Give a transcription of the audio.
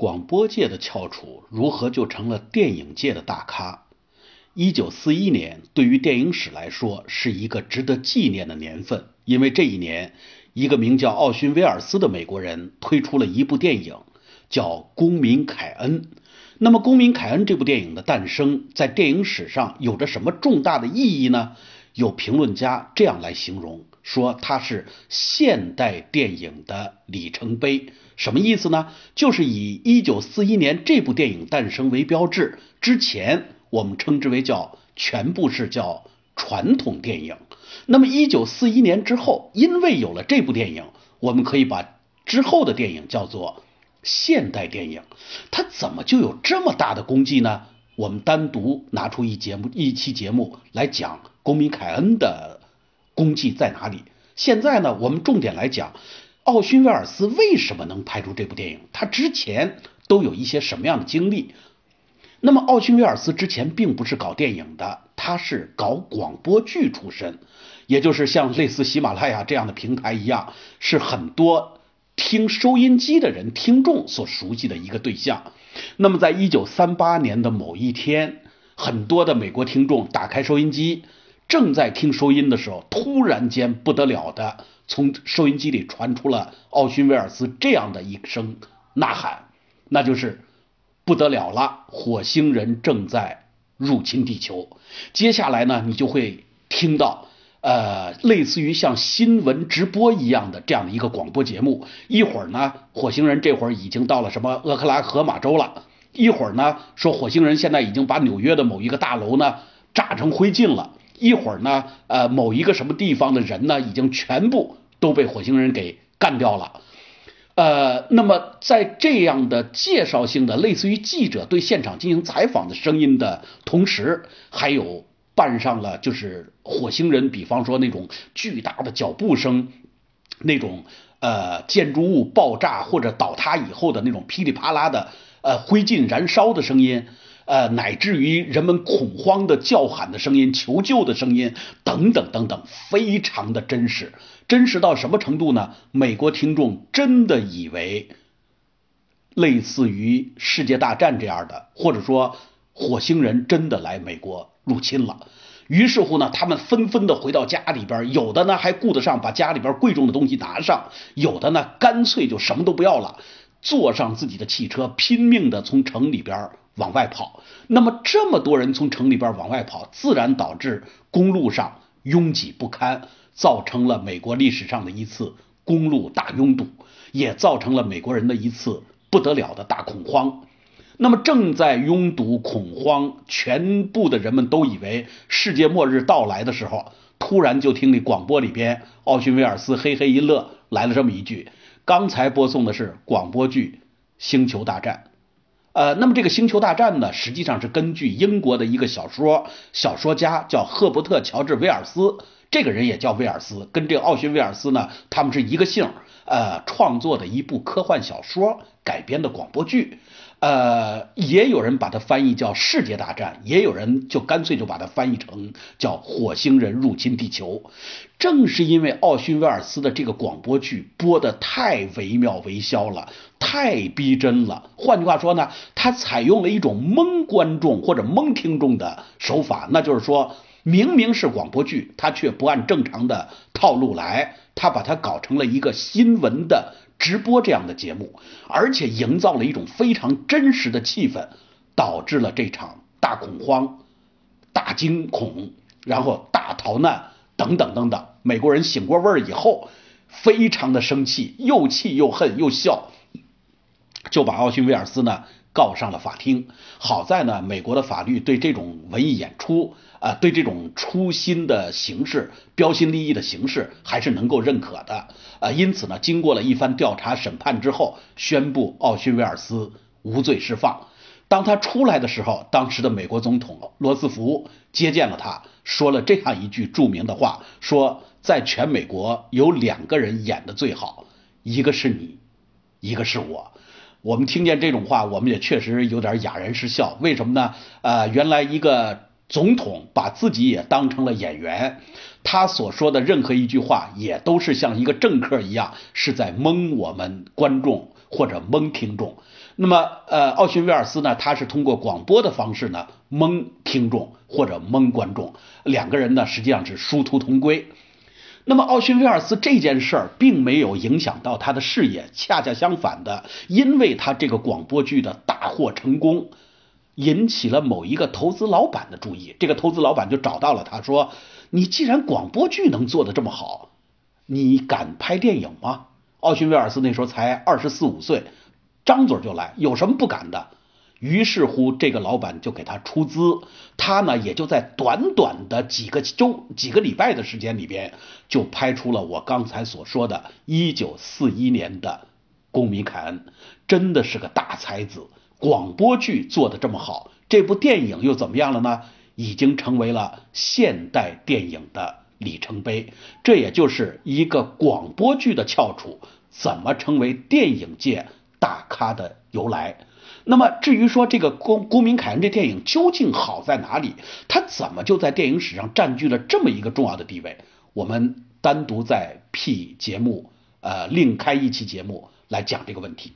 广播界的翘楚如何就成了电影界的大咖？一九四一年对于电影史来说是一个值得纪念的年份，因为这一年，一个名叫奥逊·威尔斯的美国人推出了一部电影，叫《公民凯恩》。那么，《公民凯恩》这部电影的诞生，在电影史上有着什么重大的意义呢？有评论家这样来形容。说它是现代电影的里程碑，什么意思呢？就是以一九四一年这部电影诞生为标志，之前我们称之为叫全部是叫传统电影。那么一九四一年之后，因为有了这部电影，我们可以把之后的电影叫做现代电影。它怎么就有这么大的功绩呢？我们单独拿出一节目一期节目来讲公民凯恩的。功绩在哪里？现在呢，我们重点来讲，奥逊·威尔斯为什么能拍出这部电影？他之前都有一些什么样的经历？那么，奥逊·威尔斯之前并不是搞电影的，他是搞广播剧出身，也就是像类似喜马拉雅这样的平台一样，是很多听收音机的人、听众所熟悉的一个对象。那么，在一九三八年的某一天，很多的美国听众打开收音机。正在听收音的时候，突然间不得了的，从收音机里传出了奥逊·威尔斯这样的一声呐喊，那就是不得了了，火星人正在入侵地球。接下来呢，你就会听到呃，类似于像新闻直播一样的这样的一个广播节目。一会儿呢，火星人这会儿已经到了什么俄克拉荷马州了；一会儿呢，说火星人现在已经把纽约的某一个大楼呢炸成灰烬了。一会儿呢，呃，某一个什么地方的人呢，已经全部都被火星人给干掉了，呃，那么在这样的介绍性的，类似于记者对现场进行采访的声音的同时，还有伴上了就是火星人，比方说那种巨大的脚步声，那种呃建筑物爆炸或者倒塌以后的那种噼里啪啦的呃灰烬燃烧的声音。呃，乃至于人们恐慌的叫喊的声音、求救的声音等等等等，非常的真实，真实到什么程度呢？美国听众真的以为类似于世界大战这样的，或者说火星人真的来美国入侵了。于是乎呢，他们纷纷的回到家里边，有的呢还顾得上把家里边贵重的东西拿上，有的呢干脆就什么都不要了，坐上自己的汽车，拼命的从城里边。往外跑，那么这么多人从城里边往外跑，自然导致公路上拥挤不堪，造成了美国历史上的一次公路大拥堵，也造成了美国人的一次不得了的大恐慌。那么正在拥堵恐慌，全部的人们都以为世界末日到来的时候，突然就听那广播里边，奥逊·威尔斯嘿嘿一乐，来了这么一句：刚才播送的是广播剧《星球大战》。呃，那么这个星球大战呢，实际上是根据英国的一个小说小说家叫赫伯特乔治威尔斯，这个人也叫威尔斯，跟这个奥逊威尔斯呢，他们是一个姓，呃，创作的一部科幻小说改编的广播剧。呃，也有人把它翻译叫《世界大战》，也有人就干脆就把它翻译成叫《火星人入侵地球》。正是因为奥逊·威尔斯的这个广播剧播的太惟妙惟肖了，太逼真了。换句话说呢，他采用了一种蒙观众或者蒙听众的手法，那就是说明明是广播剧，他却不按正常的套路来，他把它搞成了一个新闻的。直播这样的节目，而且营造了一种非常真实的气氛，导致了这场大恐慌、大惊恐，然后大逃难等等等等。美国人醒过味儿以后，非常的生气，又气又恨又笑，就把奥逊·威尔斯呢告上了法庭。好在呢，美国的法律对这种文艺演出。啊，对这种初心的形式、标新立异的形式还是能够认可的。呃，因此呢，经过了一番调查审判之后，宣布奥逊·威尔斯无罪释放。当他出来的时候，当时的美国总统罗斯福接见了他，说了这样一句著名的话：说在全美国有两个人演的最好，一个是你，一个是我。我们听见这种话，我们也确实有点哑然失笑。为什么呢？呃，原来一个。总统把自己也当成了演员，他所说的任何一句话也都是像一个政客一样，是在蒙我们观众或者蒙听众。那么，呃，奥逊威尔斯呢，他是通过广播的方式呢蒙听众或者蒙观众，两个人呢实际上是殊途同归。那么，奥逊威尔斯这件事儿并没有影响到他的事业，恰恰相反的，因为他这个广播剧的大获成功，引起了某一个投资老板的注意。这个投资老板就找到了他说：“你既然广播剧能做得这么好，你敢拍电影吗？”奥逊威尔斯那时候才二十四五岁，张嘴就来，有什么不敢的？于是乎，这个老板就给他出资，他呢也就在短短的几个周、几个礼拜的时间里边，就拍出了我刚才所说的1941年的《公民凯恩》，真的是个大才子。广播剧做的这么好，这部电影又怎么样了呢？已经成为了现代电影的里程碑。这也就是一个广播剧的翘楚怎么成为电影界大咖的由来。那么至于说这个《公公民凯恩》这电影究竟好在哪里，它怎么就在电影史上占据了这么一个重要的地位？我们单独在 P 节目，呃，另开一期节目来讲这个问题。